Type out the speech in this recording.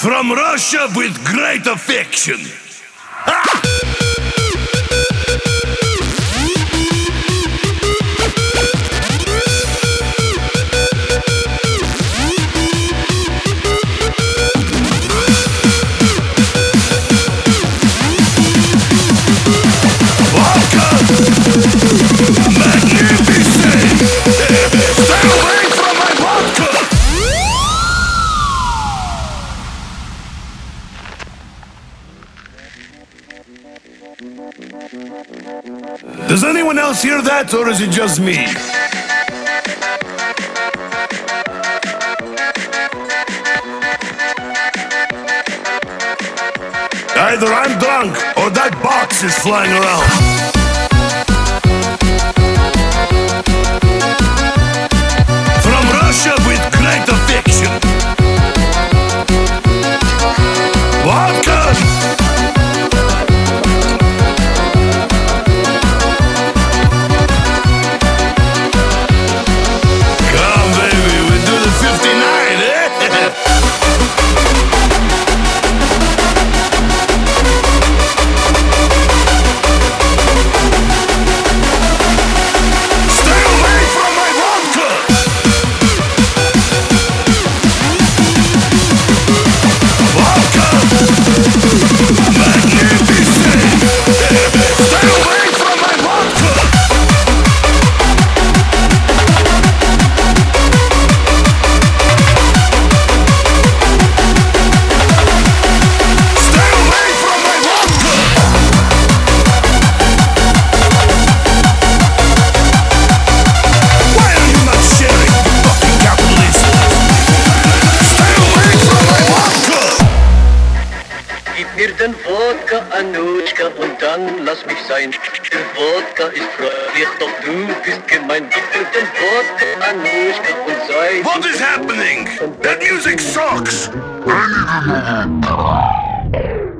from Russia with great affection. Does anyone else hear that, or is it just me? Either I'm drunk, or that box is flying around. Gib mir den Wodka, Anuschka, und dann lass mich sein. Der Wodka ist fröhlich, doch du bist gemein. Gib mir den Wodka, Anuschka, und sei... What is happening? That music sucks!